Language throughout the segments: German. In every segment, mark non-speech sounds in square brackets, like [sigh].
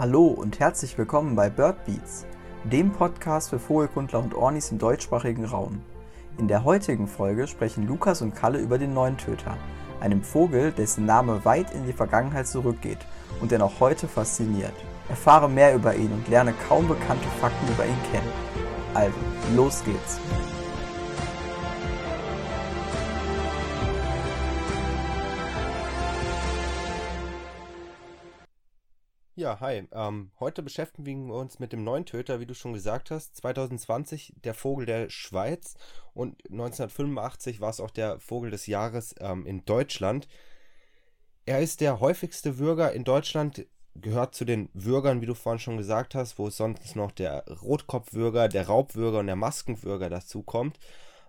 Hallo und herzlich willkommen bei Bird Beats, dem Podcast für Vogelkundler und Ornis im deutschsprachigen Raum. In der heutigen Folge sprechen Lukas und Kalle über den Neuntöter, einem Vogel, dessen Name weit in die Vergangenheit zurückgeht und der noch heute fasziniert. Erfahre mehr über ihn und lerne kaum bekannte Fakten über ihn kennen. Also, los geht's! Ja, hi. Ähm, heute beschäftigen wir uns mit dem neuen Töter, wie du schon gesagt hast. 2020 der Vogel der Schweiz und 1985 war es auch der Vogel des Jahres ähm, in Deutschland. Er ist der häufigste Würger in Deutschland, gehört zu den Würgern, wie du vorhin schon gesagt hast, wo es sonst noch der Rotkopfwürger, der Raubwürger und der Maskenwürger dazu kommt.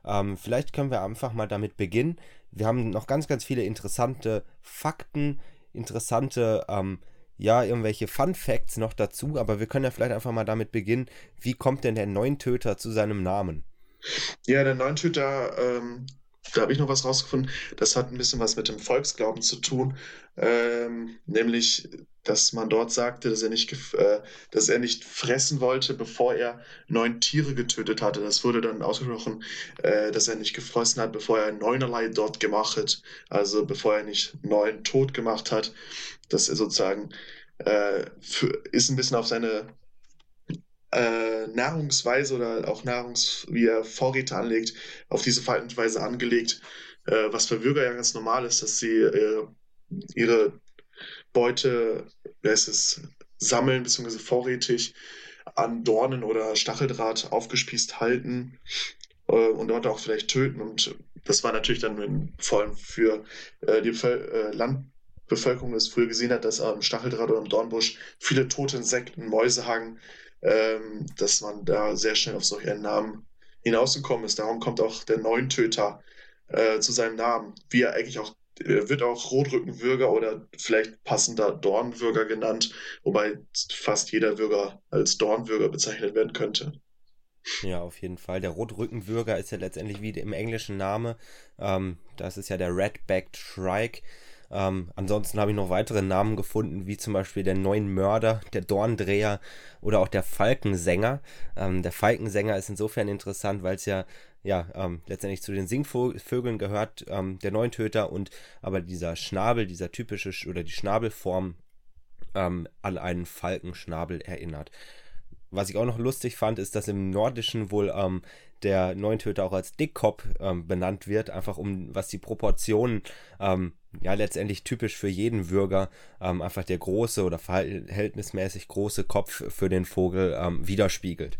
Ähm, vielleicht können wir einfach mal damit beginnen. Wir haben noch ganz, ganz viele interessante Fakten, interessante ähm, ja, irgendwelche Fun Facts noch dazu, aber wir können ja vielleicht einfach mal damit beginnen, wie kommt denn der Neuntöter zu seinem Namen? Ja, der Neuntöter, ähm, da habe ich noch was rausgefunden, das hat ein bisschen was mit dem Volksglauben zu tun, ähm, nämlich, dass man dort sagte, dass er, nicht, äh, dass er nicht fressen wollte, bevor er neun Tiere getötet hatte. Das wurde dann ausgesprochen, äh, dass er nicht gefressen hat, bevor er neunerlei dort gemacht hat, also bevor er nicht neun tot gemacht hat. Dass er sozusagen äh, für, ist ein bisschen auf seine äh, Nahrungsweise oder auch Nahrungs, wie er Vorräte anlegt, auf diese Verhaltensweise angelegt, äh, was für Bürger ja ganz normal ist, dass sie äh, ihre Beute, es, sammeln bzw. vorrätig an Dornen oder Stacheldraht aufgespießt halten äh, und dort auch vielleicht töten. Und das war natürlich dann vor allem für äh, die äh, Land Bevölkerung das früher gesehen hat, dass am Stacheldraht oder am Dornbusch viele tote Insekten, Mäuse hangen, ähm, dass man da sehr schnell auf solche Namen hinausgekommen ist. Darum kommt auch der Neuntöter äh, zu seinem Namen, wie er eigentlich auch er wird auch Rotrückenwürger oder vielleicht passender Dornwürger genannt, wobei fast jeder Würger als Dornwürger bezeichnet werden könnte. Ja, auf jeden Fall. Der Rotrückenwürger ist ja letztendlich wie im englischen Name. Ähm, das ist ja der Red-Backed Shrike. Ähm, ansonsten habe ich noch weitere Namen gefunden, wie zum Beispiel der Neuen Mörder, der Dorndreher oder auch der Falkensänger. Ähm, der Falkensänger ist insofern interessant, weil es ja ja, ähm, letztendlich zu den Singvögeln gehört, ähm, der Neuntöter und aber dieser Schnabel, dieser typische oder die Schnabelform ähm, an einen Falkenschnabel erinnert. Was ich auch noch lustig fand, ist, dass im Nordischen wohl ähm, der Neuntöter auch als Dickkopf ähm, benannt wird, einfach um was die Proportionen ähm, ja letztendlich typisch für jeden Würger ähm, einfach der große oder verhältnismäßig große Kopf für den Vogel ähm, widerspiegelt.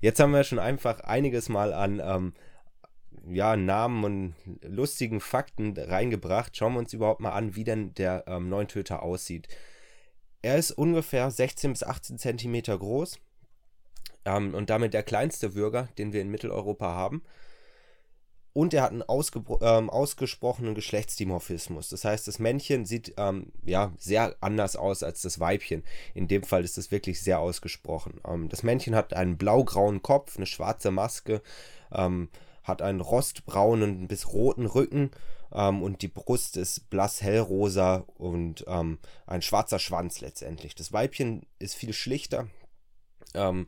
Jetzt haben wir schon einfach einiges mal an ähm, ja, Namen und lustigen Fakten reingebracht. Schauen wir uns überhaupt mal an, wie denn der ähm, Neuntöter aussieht. Er ist ungefähr 16 bis 18 Zentimeter groß ähm, und damit der kleinste Würger, den wir in Mitteleuropa haben. Und er hat einen ähm, ausgesprochenen Geschlechtsdimorphismus. Das heißt, das Männchen sieht ähm, ja sehr anders aus als das Weibchen. In dem Fall ist es wirklich sehr ausgesprochen. Ähm, das Männchen hat einen blaugrauen Kopf, eine schwarze Maske, ähm, hat einen rostbraunen bis roten Rücken ähm, und die Brust ist blass hellrosa und ähm, ein schwarzer Schwanz letztendlich. Das Weibchen ist viel schlichter. Ähm,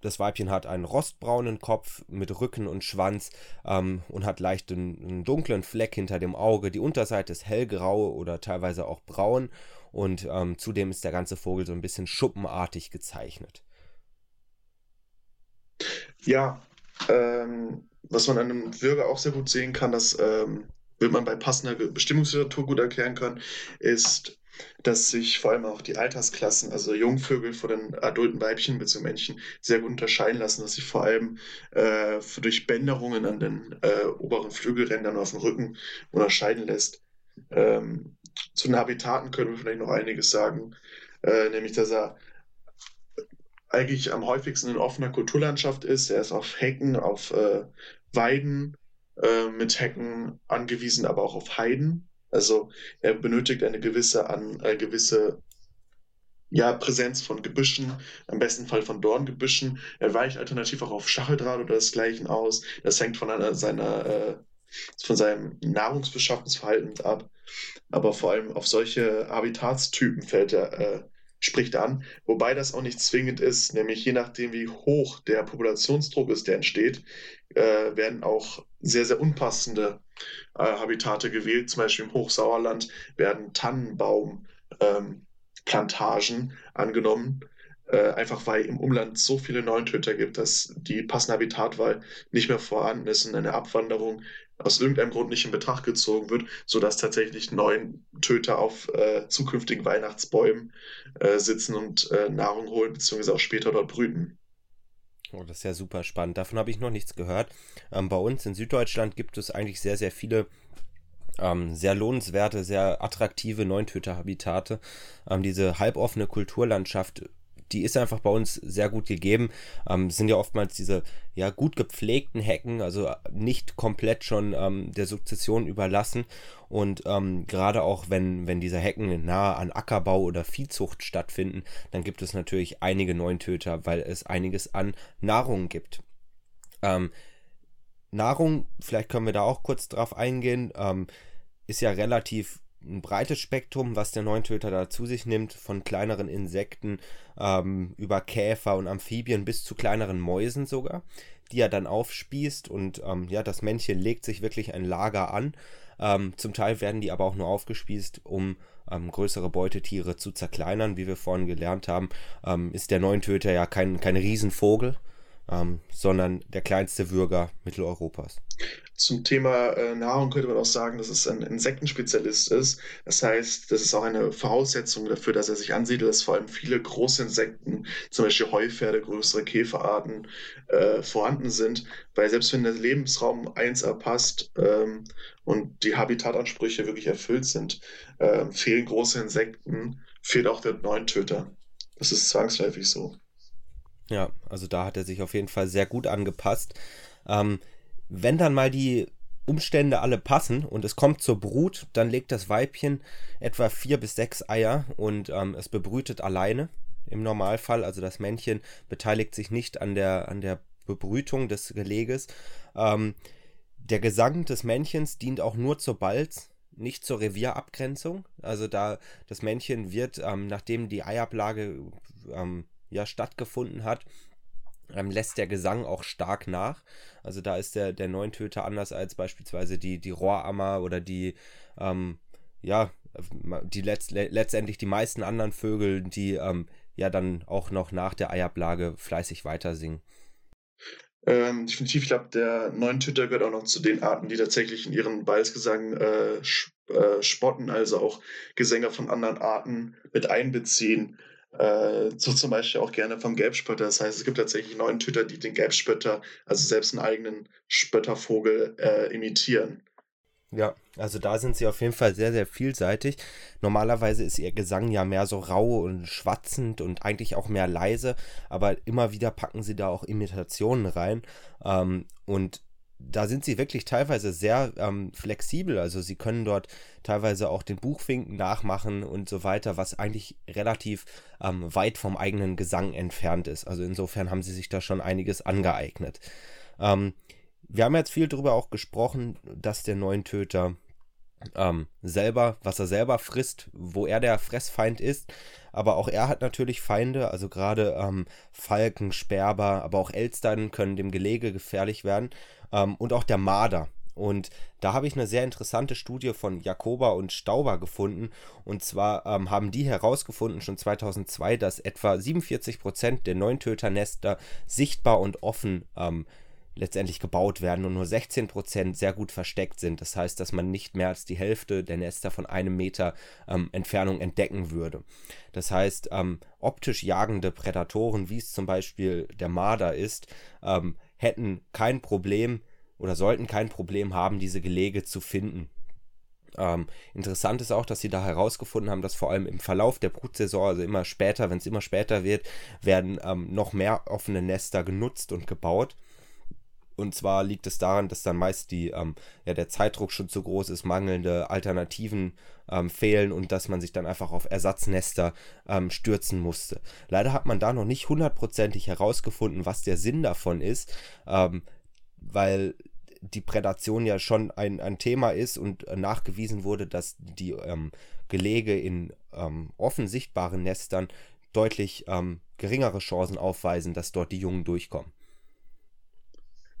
das Weibchen hat einen rostbraunen Kopf mit Rücken und Schwanz ähm, und hat leicht einen, dunklen Fleck hinter dem Auge. Die Unterseite ist hellgrau oder teilweise auch braun und ähm, zudem ist der ganze Vogel so ein bisschen schuppenartig gezeichnet. Ja, ähm, was man an einem Würger auch sehr gut sehen kann, das ähm, wird man bei passender Bestimmungsliteratur gut erklären können, ist dass sich vor allem auch die Altersklassen, also Jungvögel von den adulten Weibchen bzw. Männchen, sehr gut unterscheiden lassen, dass sich vor allem äh, durch Bänderungen an den äh, oberen Flügelrändern auf dem Rücken unterscheiden lässt. Ähm, zu den Habitaten können wir vielleicht noch einiges sagen, äh, nämlich dass er eigentlich am häufigsten in offener Kulturlandschaft ist. Er ist auf Hecken, auf äh, Weiden äh, mit Hecken angewiesen, aber auch auf Heiden. Also er benötigt eine gewisse, an, eine gewisse ja, Präsenz von Gebüschen, am besten Fall von Dorngebüschen. Er weicht alternativ auch auf Stacheldraht oder desgleichen aus. Das hängt von einer, seiner, äh, von seinem Nahrungsbeschaffungsverhalten ab. Aber vor allem auf solche Habitatstypen fällt er äh, spricht an, wobei das auch nicht zwingend ist, nämlich je nachdem, wie hoch der Populationsdruck ist, der entsteht, äh, werden auch sehr, sehr unpassende äh, Habitate gewählt. Zum Beispiel im Hochsauerland werden Tannenbaumplantagen ähm, angenommen, äh, einfach weil im Umland so viele Neuntöter gibt, dass die passende Habitatwahl nicht mehr vorhanden ist und eine Abwanderung aus irgendeinem Grund nicht in Betracht gezogen wird, sodass tatsächlich neun Töter auf äh, zukünftigen Weihnachtsbäumen äh, sitzen und äh, Nahrung holen, beziehungsweise auch später dort brüten. Oh, das ist ja super spannend. Davon habe ich noch nichts gehört. Ähm, bei uns in Süddeutschland gibt es eigentlich sehr, sehr viele ähm, sehr lohnenswerte, sehr attraktive Neuntöter-Habitate. Ähm, diese halboffene Kulturlandschaft die ist einfach bei uns sehr gut gegeben. Ähm, sind ja oftmals diese ja gut gepflegten Hecken, also nicht komplett schon ähm, der Sukzession überlassen. Und ähm, gerade auch wenn, wenn diese Hecken nahe an Ackerbau oder Viehzucht stattfinden, dann gibt es natürlich einige Neuntöter, weil es einiges an Nahrung gibt. Ähm, Nahrung, vielleicht können wir da auch kurz drauf eingehen, ähm, ist ja relativ ein breites Spektrum, was der Neuntöter da zu sich nimmt, von kleineren Insekten ähm, über Käfer und Amphibien bis zu kleineren Mäusen sogar, die er dann aufspießt und ähm, ja, das Männchen legt sich wirklich ein Lager an. Ähm, zum Teil werden die aber auch nur aufgespießt, um ähm, größere Beutetiere zu zerkleinern. Wie wir vorhin gelernt haben, ähm, ist der Neuntöter ja kein, kein Riesenvogel, ähm, sondern der kleinste Würger Mitteleuropas. Zum Thema äh, Nahrung könnte man auch sagen, dass es ein Insektenspezialist ist. Das heißt, das ist auch eine Voraussetzung dafür, dass er sich ansiedelt, dass vor allem viele große Insekten, zum Beispiel Heupferde, größere Käferarten äh, vorhanden sind. Weil selbst wenn der Lebensraum 1 passt ähm, und die Habitatansprüche wirklich erfüllt sind, äh, fehlen große Insekten, fehlt auch der Neuntöter. Das ist zwangsläufig so. Ja, also da hat er sich auf jeden Fall sehr gut angepasst. Ähm, wenn dann mal die Umstände alle passen und es kommt zur Brut, dann legt das Weibchen etwa vier bis sechs Eier und ähm, es bebrütet alleine im Normalfall. Also das Männchen beteiligt sich nicht an der, an der Bebrütung des Geleges. Ähm, der Gesang des Männchens dient auch nur zur Balz, nicht zur Revierabgrenzung. Also da das Männchen wird, ähm, nachdem die Eiablage ähm, ja stattgefunden hat, ähm, lässt der Gesang auch stark nach. Also da ist der, der Neuntöter anders als beispielsweise die, die Rohrammer oder die, ähm, ja, die letzt, letztendlich die meisten anderen Vögel, die ähm, ja dann auch noch nach der Eiablage fleißig weiter singen. Ähm, definitiv, ich glaube, der Neuntöter gehört auch noch zu den Arten, die tatsächlich in ihren Balzgesang äh, äh, spotten, also auch Gesänge von anderen Arten mit einbeziehen. Äh, so zum Beispiel auch gerne vom Gelbspötter. Das heißt, es gibt tatsächlich neun Tüter, die den Gelbspötter, also selbst einen eigenen Spöttervogel, äh, imitieren. Ja, also da sind sie auf jeden Fall sehr, sehr vielseitig. Normalerweise ist ihr Gesang ja mehr so rau und schwatzend und eigentlich auch mehr leise, aber immer wieder packen sie da auch Imitationen rein. Ähm, und da sind sie wirklich teilweise sehr ähm, flexibel. Also sie können dort teilweise auch den Buchfinken nachmachen und so weiter, was eigentlich relativ ähm, weit vom eigenen Gesang entfernt ist. Also insofern haben sie sich da schon einiges angeeignet. Ähm, wir haben jetzt viel darüber auch gesprochen, dass der Neuntöter ähm, selber, was er selber frisst, wo er der Fressfeind ist. Aber auch er hat natürlich Feinde, also gerade ähm, Falken, Sperber, aber auch Elstern können dem Gelege gefährlich werden ähm, und auch der Marder. Und da habe ich eine sehr interessante Studie von Jakoba und Stauber gefunden. Und zwar ähm, haben die herausgefunden schon 2002, dass etwa 47 Prozent der Neuntöternester sichtbar und offen ähm, letztendlich gebaut werden und nur 16% sehr gut versteckt sind. Das heißt, dass man nicht mehr als die Hälfte der Nester von einem Meter ähm, Entfernung entdecken würde. Das heißt, ähm, optisch jagende Prädatoren, wie es zum Beispiel der Marder ist, ähm, hätten kein Problem oder sollten kein Problem haben, diese Gelege zu finden. Ähm, interessant ist auch, dass sie da herausgefunden haben, dass vor allem im Verlauf der Brutsaison, also immer später, wenn es immer später wird, werden ähm, noch mehr offene Nester genutzt und gebaut. Und zwar liegt es daran, dass dann meist die, ähm, ja, der Zeitdruck schon zu groß ist, mangelnde Alternativen ähm, fehlen und dass man sich dann einfach auf Ersatznester ähm, stürzen musste. Leider hat man da noch nicht hundertprozentig herausgefunden, was der Sinn davon ist, ähm, weil die Prädation ja schon ein, ein Thema ist und nachgewiesen wurde, dass die ähm, Gelege in ähm, offen sichtbaren Nestern deutlich ähm, geringere Chancen aufweisen, dass dort die Jungen durchkommen.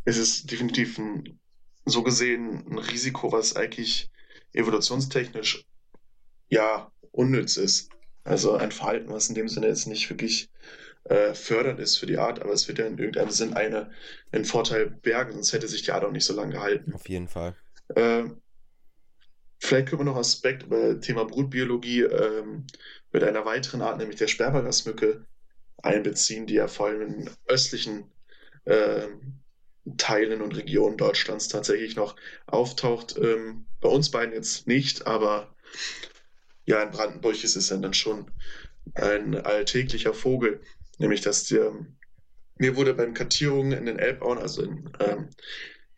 Es ist definitiv ein, so gesehen ein Risiko, was eigentlich evolutionstechnisch ja unnütz ist. Also ein Verhalten, was in dem Sinne jetzt nicht wirklich äh, fördernd ist für die Art, aber es wird ja in irgendeinem Sinn eine, einen Vorteil bergen, sonst hätte sich die Art auch nicht so lange gehalten. Auf jeden Fall. Äh, vielleicht können wir noch Aspekt über Thema Brutbiologie ähm, mit einer weiteren Art, nämlich der Sperbergasmücke, einbeziehen, die ja vor allem in östlichen äh, Teilen und Regionen Deutschlands tatsächlich noch auftaucht. Ähm, bei uns beiden jetzt nicht, aber ja, in Brandenburg ist es dann schon ein alltäglicher Vogel, nämlich dass der, mir wurde beim Kartierungen in den Elbauen, also in ähm,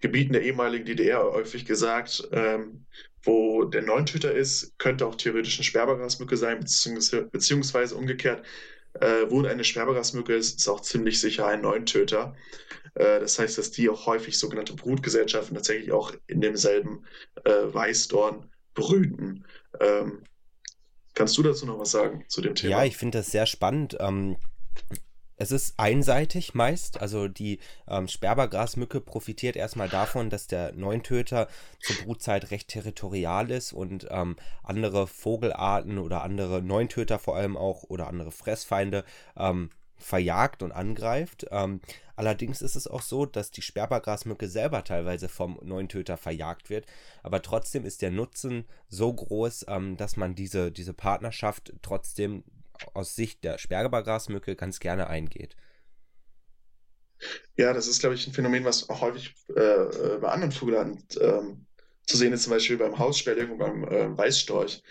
Gebieten der ehemaligen DDR häufig gesagt, ähm, wo der Neuntöter ist, könnte auch theoretisch eine Sperbergrasmücke sein, beziehungsweise, beziehungsweise umgekehrt, äh, wo eine Sperbergrasmücke ist, ist auch ziemlich sicher ein Neuntöter. Äh, das heißt, dass die auch häufig sogenannte Brutgesellschaften tatsächlich auch in demselben äh, Weißdorn brüten. Ähm, kannst du dazu noch was sagen zu dem Thema? Ja, ich finde das sehr spannend. Ähm, es ist einseitig meist. Also die ähm, Sperbergrasmücke profitiert erstmal davon, dass der Neuntöter zur Brutzeit recht territorial ist und andere Vogelarten oder andere Neuntöter vor allem auch oder andere Fressfeinde verjagt und angreift. Ähm, allerdings ist es auch so, dass die Sperbergrasmücke selber teilweise vom Neuntöter verjagt wird. Aber trotzdem ist der Nutzen so groß, ähm, dass man diese, diese Partnerschaft trotzdem aus Sicht der Sperbergrasmücke ganz gerne eingeht. Ja, das ist, glaube ich, ein Phänomen, was auch häufig äh, äh, bei anderen Vogelarten ähm, zu sehen ist, zum Beispiel beim Haussperling und beim äh, Weißstorch.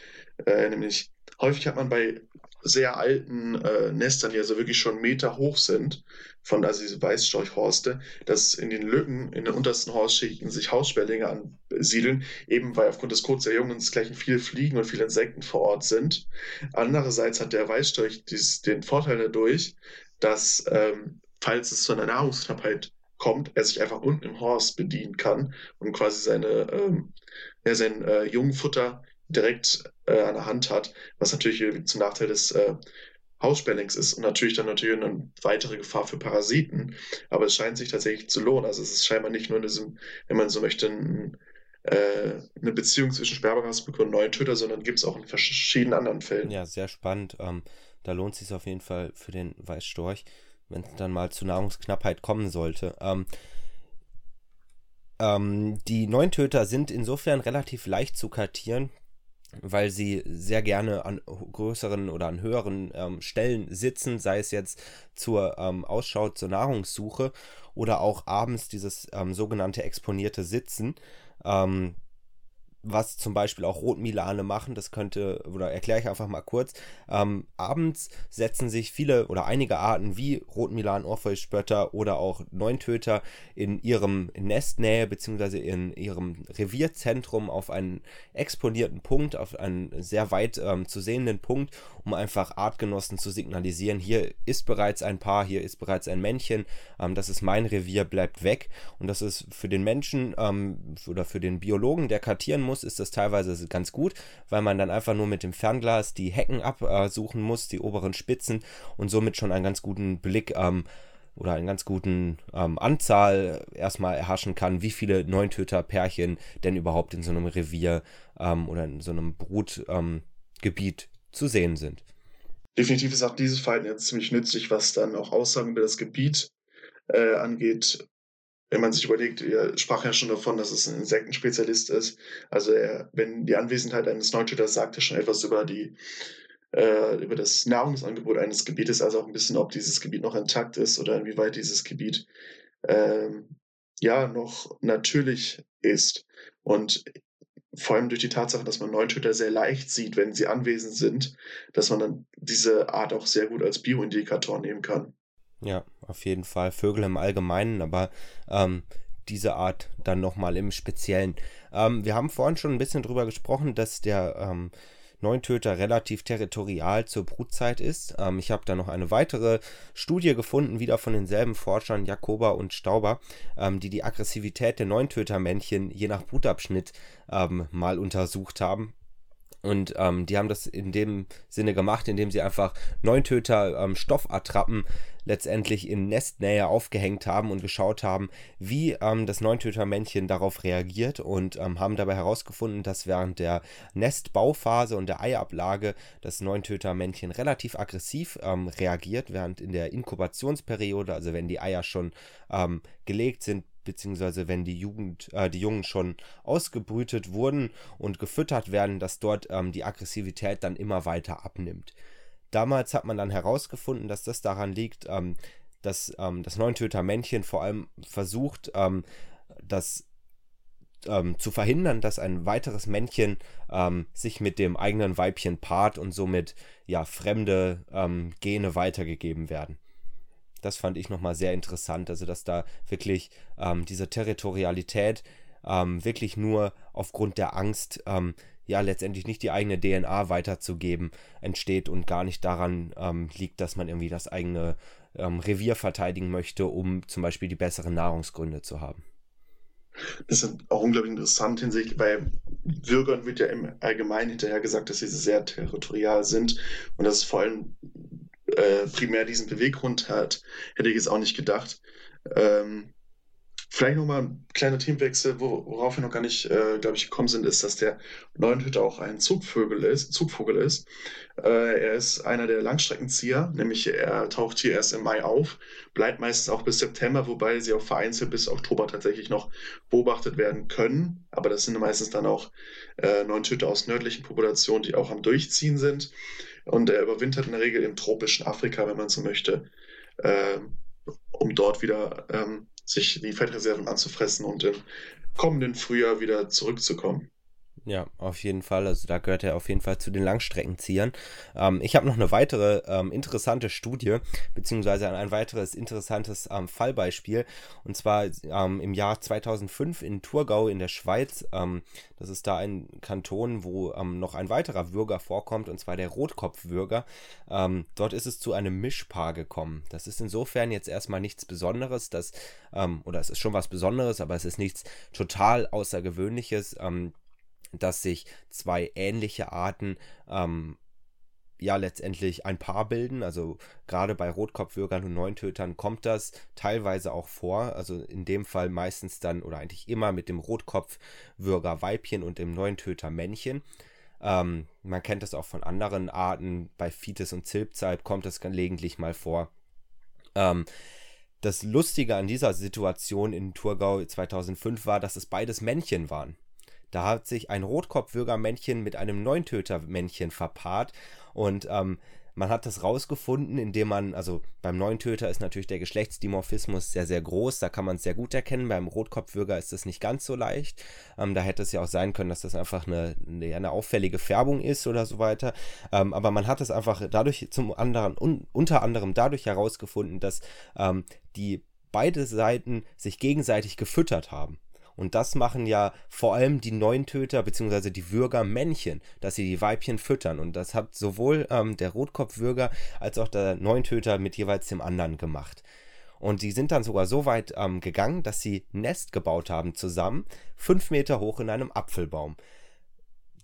Äh, nämlich häufig hat man bei sehr alten äh, Nestern, die also wirklich schon Meter hoch sind, von also diese Weißstorchhorste, dass in den Lücken, in den untersten Horstschichten sich Haussperlinge ansiedeln, eben weil aufgrund des Codes der Jungen gleich viele Fliegen und viele Insekten vor Ort sind. Andererseits hat der Weißstorch dies, den Vorteil dadurch, dass ähm, falls es zu einer Nahrungsknappheit kommt, er sich einfach unten im Horst bedienen kann und quasi seine, ähm, ja, sein äh, Jungfutter direkt äh, an der Hand hat, was natürlich zum Nachteil des äh, Haussperlings ist und natürlich dann natürlich eine weitere Gefahr für Parasiten. Aber es scheint sich tatsächlich zu lohnen. Also es ist scheinbar nicht nur in diesem, wenn man so möchte, ein, äh, eine Beziehung zwischen Sperbergrasmücke und Neuntöter, sondern gibt es auch in verschiedenen anderen Fällen. Ja, sehr spannend. Ähm, da lohnt es sich auf jeden Fall für den Weißstorch, wenn es dann mal zu Nahrungsknappheit kommen sollte. Ähm, ähm, die Neuntöter sind insofern relativ leicht zu kartieren, weil sie sehr gerne an größeren oder an höheren ähm, Stellen sitzen, sei es jetzt zur ähm, Ausschau, zur Nahrungssuche oder auch abends dieses ähm, sogenannte exponierte Sitzen. Ähm, was zum Beispiel auch Rotmilane machen, das könnte, oder erkläre ich einfach mal kurz. Ähm, abends setzen sich viele oder einige Arten wie Rotmilan, Orpheusspötter oder auch Neuntöter in ihrem Nestnähe bzw. in ihrem Revierzentrum auf einen exponierten Punkt, auf einen sehr weit ähm, zu sehenden Punkt, um einfach Artgenossen zu signalisieren, hier ist bereits ein Paar, hier ist bereits ein Männchen, ähm, das ist mein Revier, bleibt weg. Und das ist für den Menschen ähm, oder für den Biologen, der kartieren muss, ist das teilweise ganz gut, weil man dann einfach nur mit dem Fernglas die Hecken absuchen muss, die oberen Spitzen und somit schon einen ganz guten Blick ähm, oder einen ganz guten ähm, Anzahl erstmal erhaschen kann, wie viele Neuntöter-Pärchen denn überhaupt in so einem Revier ähm, oder in so einem Brutgebiet ähm, zu sehen sind. Definitiv ist auch dieses Verhalten jetzt ziemlich nützlich, was dann auch Aussagen über das Gebiet äh, angeht wenn man sich überlegt, er sprach ja schon davon, dass es ein Insektenspezialist ist. Also er, wenn die Anwesenheit eines Neutschütters sagt er schon etwas über die äh, über das Nahrungsangebot eines Gebietes, also auch ein bisschen, ob dieses Gebiet noch intakt ist oder inwieweit dieses Gebiet ähm, ja noch natürlich ist. Und vor allem durch die Tatsache, dass man Neuntöter sehr leicht sieht, wenn sie anwesend sind, dass man dann diese Art auch sehr gut als Bioindikator nehmen kann. Ja, auf jeden Fall. Vögel im Allgemeinen, aber ähm, diese Art dann nochmal im Speziellen. Ähm, wir haben vorhin schon ein bisschen drüber gesprochen, dass der ähm, Neuntöter relativ territorial zur Brutzeit ist. Ähm, ich habe da noch eine weitere Studie gefunden, wieder von denselben Forschern, Jakoba und Stauber, ähm, die die Aggressivität der Neuntötermännchen je nach Brutabschnitt ähm, mal untersucht haben. Und ähm, die haben das in dem Sinne gemacht, indem sie einfach Neuntöter ähm, Stoffattrappen letztendlich in Nestnähe aufgehängt haben und geschaut haben, wie ähm, das Neuntöter-Männchen darauf reagiert und ähm, haben dabei herausgefunden, dass während der Nestbauphase und der Eiablage das Neuntöter-Männchen relativ aggressiv ähm, reagiert, während in der Inkubationsperiode, also wenn die Eier schon ähm, gelegt sind, beziehungsweise wenn die Jugend, äh, die Jungen schon ausgebrütet wurden und gefüttert werden, dass dort ähm, die Aggressivität dann immer weiter abnimmt. Damals hat man dann herausgefunden, dass das daran liegt, ähm, dass ähm, das Neuntöter-Männchen vor allem versucht, ähm, das ähm, zu verhindern, dass ein weiteres Männchen ähm, sich mit dem eigenen Weibchen paart und somit ja fremde ähm, Gene weitergegeben werden. Das fand ich nochmal sehr interessant, also dass da wirklich ähm, diese Territorialität ähm, wirklich nur aufgrund der Angst, ähm, ja letztendlich nicht die eigene DNA weiterzugeben, entsteht und gar nicht daran ähm, liegt, dass man irgendwie das eigene ähm, Revier verteidigen möchte, um zum Beispiel die besseren Nahrungsgründe zu haben. Das ist auch unglaublich interessant hinsichtlich, bei Bürgern wird ja im Allgemeinen hinterher gesagt, dass sie sehr territorial sind und dass es vor allem äh, primär diesen Beweggrund hat, hätte ich jetzt auch nicht gedacht. Ähm, vielleicht nochmal ein kleiner Teamwechsel, worauf wir noch gar nicht, äh, glaube ich, gekommen sind, ist, dass der Neunhütter auch ein Zugvogel ist. Zugvogel ist. Äh, er ist einer der Langstreckenzieher, nämlich er taucht hier erst im Mai auf, bleibt meistens auch bis September, wobei sie auch vereinzelt bis Oktober tatsächlich noch beobachtet werden können. Aber das sind meistens dann auch äh, Neunhütter aus nördlichen Populationen, die auch am Durchziehen sind. Und er überwintert in der Regel im tropischen Afrika, wenn man so möchte, äh, um dort wieder ähm, sich die Fettreserven anzufressen und im kommenden Frühjahr wieder zurückzukommen. Ja, auf jeden Fall. Also da gehört er auf jeden Fall zu den Langstreckenziehern. Ähm, ich habe noch eine weitere ähm, interessante Studie, beziehungsweise ein weiteres interessantes ähm, Fallbeispiel. Und zwar ähm, im Jahr 2005 in Thurgau in der Schweiz. Ähm, das ist da ein Kanton, wo ähm, noch ein weiterer Würger vorkommt, und zwar der Rotkopfwürger. dort ist es zu einem Mischpaar gekommen. Das ist insofern jetzt erstmal nichts Besonderes, dass, oder es ist schon was Besonderes, aber es ist nichts total Außergewöhnliches dass sich zwei ähnliche Arten ähm, ja letztendlich ein Paar bilden. Also gerade bei Rotkopfwürgern und Neuntötern kommt das teilweise auch vor. Also in dem Fall meistens dann oder eigentlich immer mit dem Rotkopfwürger Weibchen und dem Neuntöter Männchen. Ähm, man kennt das auch von anderen Arten. Bei Fites und Zilpzalp kommt das gelegentlich mal vor. Ähm, das Lustige an dieser Situation in Thurgau 2005 war, dass es beides Männchen waren. Da hat sich ein Rotkopfwürgermännchen mit einem Neuntötermännchen verpaart und ähm, man hat das rausgefunden, indem man, also beim Neuntöter ist natürlich der Geschlechtsdimorphismus sehr, sehr groß, da kann man es sehr gut erkennen. Beim Rotkopfwürger ist es nicht ganz so leicht. Ähm, da hätte es ja auch sein können, dass das einfach eine, eine, eine auffällige Färbung ist oder so weiter. Ähm, aber man hat es einfach dadurch zum anderen, un, unter anderem dadurch herausgefunden, dass ähm, die beide Seiten sich gegenseitig gefüttert haben. Und das machen ja vor allem die Neuntöter bzw. die Würger-Männchen, dass sie die Weibchen füttern. Und das hat sowohl ähm, der Rotkopfwürger als auch der Neuntöter mit jeweils dem anderen gemacht. Und die sind dann sogar so weit ähm, gegangen, dass sie Nest gebaut haben zusammen, fünf Meter hoch in einem Apfelbaum.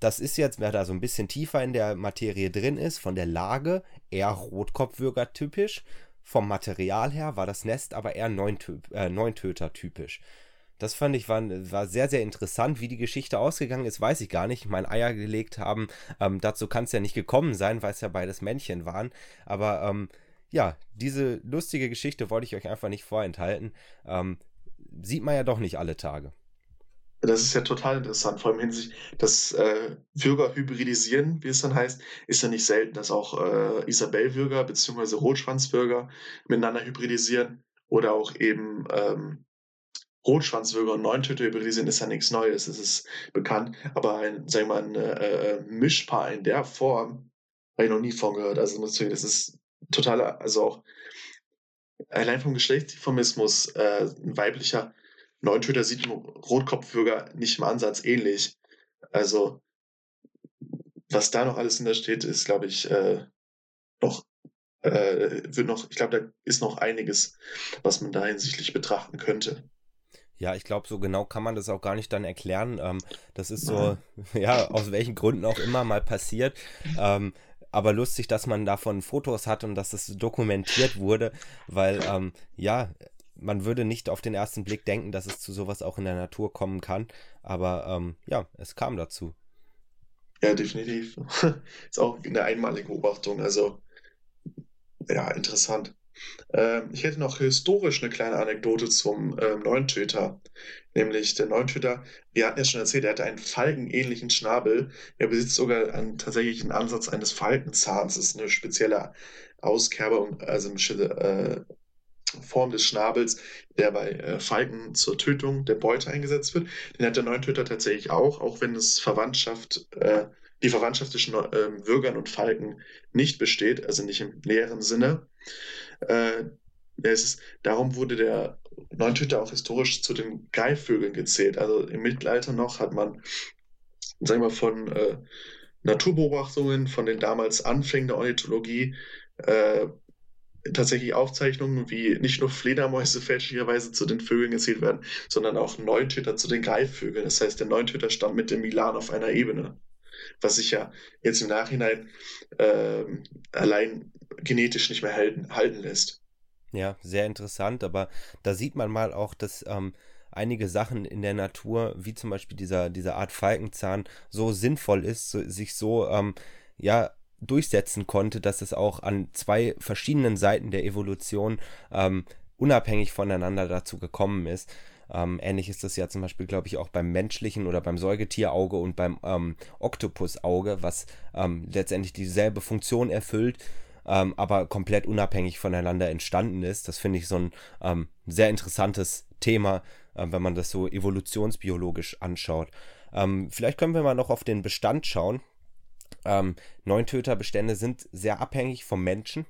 Das ist jetzt, wer da so ein bisschen tiefer in der Materie drin ist, von der Lage eher Rotkopfwürger typisch. Vom Material her war das Nest aber eher äh, Neuntöter typisch. Das fand ich war, war sehr, sehr interessant. Wie die Geschichte ausgegangen ist, weiß ich gar nicht. Mein Eier gelegt haben, ähm, dazu kann es ja nicht gekommen sein, weil es ja beides Männchen waren. Aber ähm, ja, diese lustige Geschichte wollte ich euch einfach nicht vorenthalten. Ähm, sieht man ja doch nicht alle Tage. Das ist ja total interessant, vor allem hinsichtlich das äh, Würger wie es dann heißt, ist ja nicht selten, dass auch äh, Isabellwürger bzw. Rotschwanzwürger miteinander hybridisieren oder auch eben ähm, Rotschwanzwürger und Neuntöter sind, ist ja nichts Neues, es ist bekannt. Aber ein, sagen wir mal, ein äh, Mischpaar in der Form habe ich noch nie von gehört. Also ich das ist total, also auch allein vom Geschlechtsdimorphismus, äh, ein weiblicher Neuntöter sieht einem Rotkopfwürger nicht im Ansatz ähnlich. Also, was da noch alles in der steht, ist, glaube ich, äh, noch, äh, wird noch, ich glaube, da ist noch einiges, was man da hinsichtlich betrachten könnte. Ja, ich glaube, so genau kann man das auch gar nicht dann erklären. Ähm, das ist so, [laughs] ja, aus welchen Gründen auch immer mal passiert. Ähm, aber lustig, dass man davon Fotos hat und dass das dokumentiert wurde, weil, ähm, ja, man würde nicht auf den ersten Blick denken, dass es zu sowas auch in der Natur kommen kann. Aber ähm, ja, es kam dazu. Ja, definitiv. [laughs] ist auch eine einmalige Beobachtung. Also, ja, interessant. Ähm, ich hätte noch historisch eine kleine Anekdote zum ähm, Neuntöter. Nämlich der Neuntöter, wir hatten ja schon erzählt, er hatte einen falkenähnlichen Schnabel. Er besitzt sogar einen tatsächlichen Ansatz eines Falkenzahns. Das ist eine spezielle Auskerbung, also eine äh, Form des Schnabels, der bei äh, Falken zur Tötung der Beute eingesetzt wird. Den hat der Neuntöter tatsächlich auch, auch wenn es Verwandtschaft, äh, die Verwandtschaft zwischen äh, Würgern und Falken nicht besteht, also nicht im näheren Sinne. Äh, ist, darum wurde der Neuntöter auch historisch zu den Greifvögeln gezählt. Also im Mittelalter noch hat man, sagen wir von äh, Naturbeobachtungen, von den damals Anfängen der Ornithologie, äh, tatsächlich Aufzeichnungen, wie nicht nur Fledermäuse [laughs] fälschlicherweise zu den Vögeln gezählt werden, sondern auch Neuntöter zu den Greifvögeln. Das heißt, der Neuntöter stand mit dem Milan auf einer Ebene. Was sich ja jetzt im Nachhinein äh, allein genetisch nicht mehr halten, halten lässt. Ja, sehr interessant, aber da sieht man mal auch, dass ähm, einige Sachen in der Natur, wie zum Beispiel dieser, dieser Art Falkenzahn, so sinnvoll ist, so, sich so ähm, ja durchsetzen konnte, dass es auch an zwei verschiedenen Seiten der Evolution ähm, unabhängig voneinander dazu gekommen ist. Ähm, ähnlich ist das ja zum Beispiel, glaube ich, auch beim menschlichen oder beim Säugetierauge und beim ähm, Oktopusauge, was ähm, letztendlich dieselbe Funktion erfüllt, ähm, aber komplett unabhängig voneinander entstanden ist. Das finde ich so ein ähm, sehr interessantes Thema, äh, wenn man das so evolutionsbiologisch anschaut. Ähm, vielleicht können wir mal noch auf den Bestand schauen. Ähm, Neuntöterbestände sind sehr abhängig vom Menschen,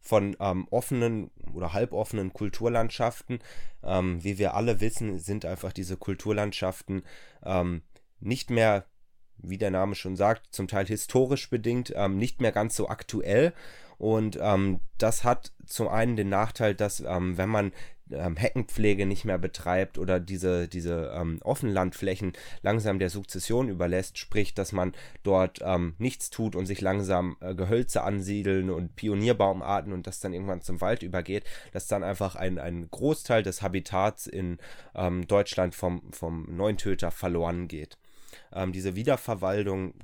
von ähm, offenen oder halboffenen Kulturlandschaften. Ähm, wie wir alle wissen, sind einfach diese Kulturlandschaften ähm, nicht mehr, wie der Name schon sagt, zum Teil historisch bedingt, ähm, nicht mehr ganz so aktuell. Und ähm, das hat zum einen den Nachteil, dass wenn man ähm, Heckenpflege nicht mehr betreibt oder diese, diese ähm, Offenlandflächen langsam der Sukzession überlässt, sprich, dass man dort ähm, nichts tut und sich langsam äh, Gehölze ansiedeln und Pionierbaumarten und das dann irgendwann zum Wald übergeht, dass dann einfach ein, ein Großteil des Habitats in ähm, Deutschland vom, vom Neuntöter verloren geht. Ähm, diese Wiederverwaldung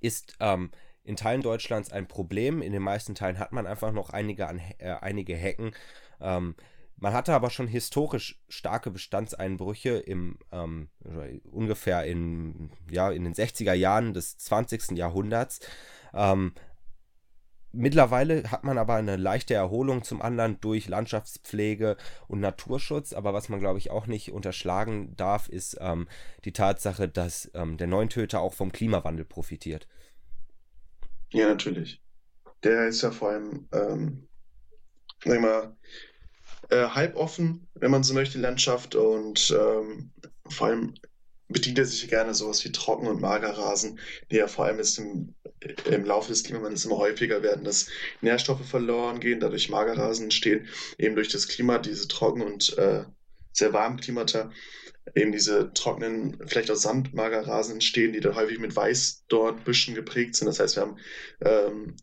ist ähm, in Teilen Deutschlands ein Problem. In den meisten Teilen hat man einfach noch einige, an, äh, einige Hecken. Ähm, man hatte aber schon historisch starke Bestandseinbrüche im ähm, ungefähr in, ja, in den 60er Jahren des 20. Jahrhunderts. Ähm, Mittlerweile hat man aber eine leichte Erholung zum anderen durch Landschaftspflege und Naturschutz. Aber was man, glaube ich, auch nicht unterschlagen darf, ist ähm, die Tatsache, dass ähm, der Neuntöter auch vom Klimawandel profitiert. Ja, natürlich. Der ist ja vor allem, ähm, sag ich mal, äh, halboffen, wenn man so möchte, Landschaft und ähm, vor allem bedient er sich gerne sowas wie Trocken- und Magerrasen, die ja vor allem jetzt im, im Laufe des Klimawandels immer häufiger werden, dass Nährstoffe verloren gehen, dadurch Magerrasen entstehen, eben durch das Klima, diese trocken und äh, sehr warmen Klimata eben diese trockenen, vielleicht aus Sandmagerrasen entstehen, die dann häufig mit Weißdornbüschen geprägt sind. Das heißt, wir haben, ähm,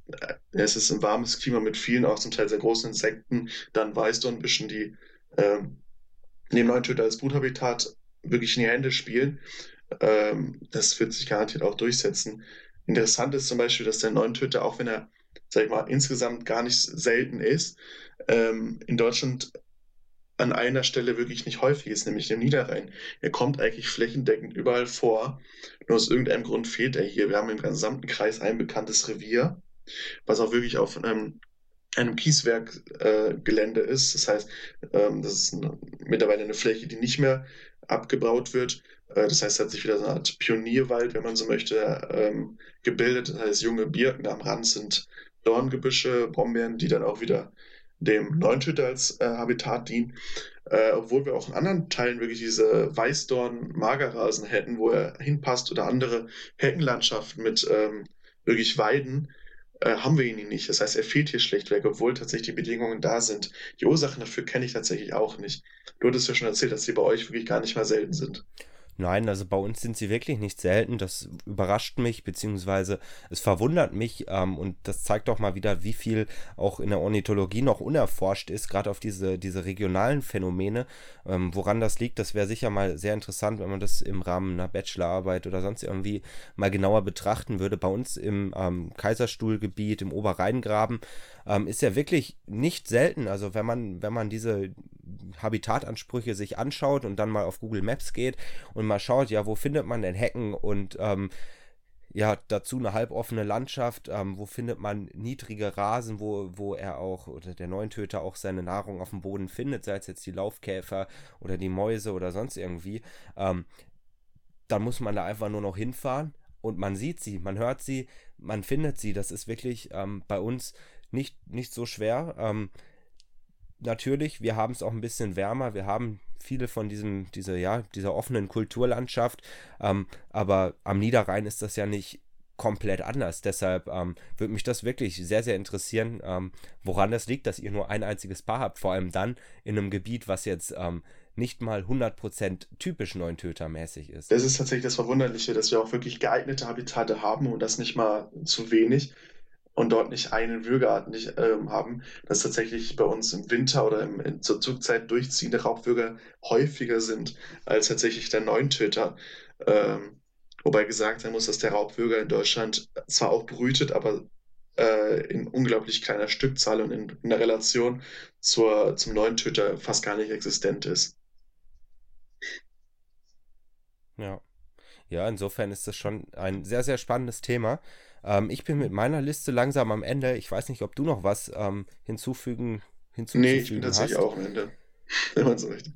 es ist ein warmes Klima mit vielen, auch zum Teil sehr großen Insekten, dann Weißdornbüschen, die ähm, neben Neuntöter als Bruthabitat wirklich in die Hände spielen. Ähm, das wird sich garantiert auch durchsetzen. Interessant ist zum Beispiel, dass der Neuntöter, auch wenn er, sag ich mal, insgesamt gar nicht selten ist, ähm, in Deutschland an einer Stelle wirklich nicht häufig ist, nämlich im Niederrhein. Er kommt eigentlich flächendeckend überall vor. Nur aus irgendeinem Grund fehlt er hier. Wir haben im gesamten Kreis ein bekanntes Revier, was auch wirklich auf einem, einem Kieswerkgelände äh, ist. Das heißt, ähm, das ist eine, mittlerweile eine Fläche, die nicht mehr abgebaut wird. Äh, das heißt, es hat sich wieder so eine Art Pionierwald, wenn man so möchte, ähm, gebildet. Das heißt, junge Birken am Rand sind Dorngebüsche, Brombeeren, die dann auch wieder dem Neuntöter als äh, Habitat dienen, äh, obwohl wir auch in anderen Teilen wirklich diese Weißdorn-Magerrasen hätten, wo er hinpasst oder andere Heckenlandschaften mit ähm, wirklich Weiden. äh, haben wir ihn nicht. Das heißt, er fehlt hier schlechtweg, obwohl tatsächlich die Bedingungen da sind. Die Ursachen dafür kenne ich tatsächlich auch nicht. Du hattest ja schon erzählt, dass sie bei euch wirklich gar nicht mal selten sind. Nein, also bei uns sind sie wirklich nicht selten. Das überrascht mich, beziehungsweise es verwundert mich ähm, und das zeigt doch mal wieder, wie viel auch in der Ornithologie noch unerforscht ist, gerade auf diese, diese regionalen Phänomene. Ähm, woran das liegt, das wäre sicher mal sehr interessant, wenn man das im Rahmen einer Bachelorarbeit oder sonst irgendwie mal genauer betrachten würde. Bei uns im ähm, Kaiserstuhlgebiet, im Oberrheingraben, ähm, ist ja wirklich nicht selten. Also wenn man, wenn man diese Habitatansprüche sich anschaut und dann mal auf Google Maps geht und mal schaut, ja, wo findet man denn Hecken und ähm, ja, dazu eine halboffene Landschaft, ähm, wo findet man niedrige Rasen, wo, wo er auch, oder der Neuntöter auch seine Nahrung auf dem Boden findet, sei es jetzt die Laufkäfer oder die Mäuse oder sonst irgendwie, ähm, dann muss man da einfach nur noch hinfahren und man sieht sie, man hört sie, man findet sie. Das ist wirklich ähm, bei uns nicht, nicht so schwer. Ähm, natürlich, wir haben es auch ein bisschen wärmer, wir haben viele von diesem, diese, ja, dieser offenen Kulturlandschaft, ähm, aber am Niederrhein ist das ja nicht komplett anders. Deshalb ähm, würde mich das wirklich sehr, sehr interessieren, ähm, woran das liegt, dass ihr nur ein einziges Paar habt, vor allem dann in einem Gebiet, was jetzt ähm, nicht mal 100% typisch Neuntötermäßig ist. Das ist tatsächlich das Verwunderliche, dass wir auch wirklich geeignete Habitate haben und das nicht mal zu wenig und dort nicht einen Würgeart nicht ähm, haben, dass tatsächlich bei uns im Winter oder im, in, zur Zugzeit durchziehende Raubwürger häufiger sind als tatsächlich der Neuntöter. Ähm, wobei gesagt sein muss, dass der Raubwürger in Deutschland zwar auch brütet, aber äh, in unglaublich kleiner Stückzahl und in, in der Relation zur, zum Neuntöter fast gar nicht existent ist. Ja. Ja, insofern ist das schon ein sehr, sehr spannendes Thema. Ähm, ich bin mit meiner Liste langsam am Ende. Ich weiß nicht, ob du noch was ähm, hinzufügen, hinzuzufügen Nee, ich bin tatsächlich hast. auch am Ende. [laughs] Wenn man so möchte.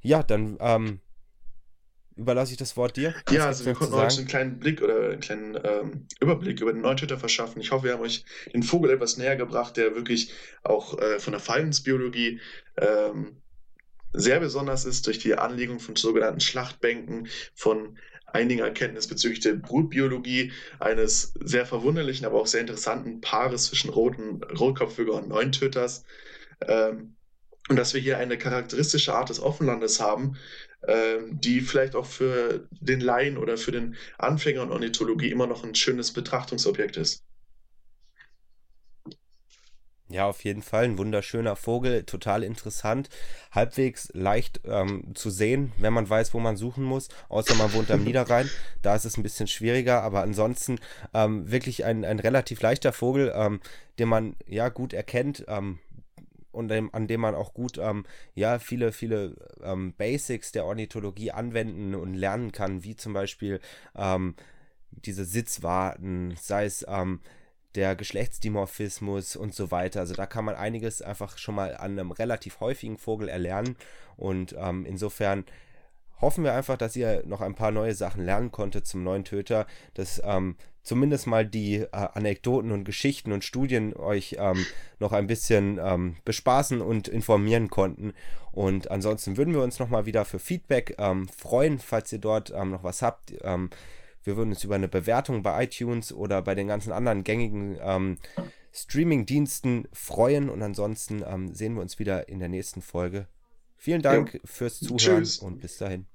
Ja, dann ähm, überlasse ich das Wort dir. Ja, also wir konnten heute einen kleinen Blick oder einen kleinen ähm, Überblick über den Neuntöter verschaffen. Ich hoffe, wir haben euch den Vogel etwas näher gebracht, der wirklich auch äh, von der Verhaltensbiologie ähm, sehr besonders ist durch die Anlegung von sogenannten Schlachtbänken, von einigen Erkenntnissen bezüglich der Brutbiologie eines sehr verwunderlichen, aber auch sehr interessanten Paares zwischen roten Rotkopfvögel und Neuntöters. Ähm, und dass wir hier eine charakteristische Art des Offenlandes haben, ähm, die vielleicht auch für den Laien oder für den Anfänger in Ornithologie immer noch ein schönes Betrachtungsobjekt ist. Ja, auf jeden Fall. Ein wunderschöner Vogel, total interessant, halbwegs leicht ähm, zu sehen, wenn man weiß, wo man suchen muss, außer man wohnt am [laughs] Niederrhein, da ist es ein bisschen schwieriger, aber ansonsten ähm, wirklich ein, ein relativ leichter Vogel, ähm, den man ja gut erkennt ähm, und an dem man auch gut ähm, ja viele, viele ähm, Basics der Ornithologie anwenden und lernen kann, wie zum Beispiel diese Sitzwarten, sei es der Geschlechtsdimorphismus und so weiter. Also da kann man einiges einfach schon mal an einem relativ häufigen Vogel erlernen. Und ähm, insofern hoffen wir einfach, dass ihr noch ein paar neue Sachen lernen konntet zum neuen Töter, dass ähm, zumindest mal die äh, Anekdoten und Geschichten und Studien euch ähm, noch ein bisschen ähm, bespaßen und informieren konnten. Und ansonsten würden wir uns nochmal wieder für Feedback ähm, freuen, falls ihr dort ähm, noch was habt. Wir würden uns über eine Bewertung bei iTunes oder bei den ganzen anderen gängigen ähm, Streaming-Diensten freuen. Und ansonsten ähm, sehen wir uns wieder in der nächsten Folge. Vielen Dank ja. fürs Zuhören Tschüss. und bis dahin.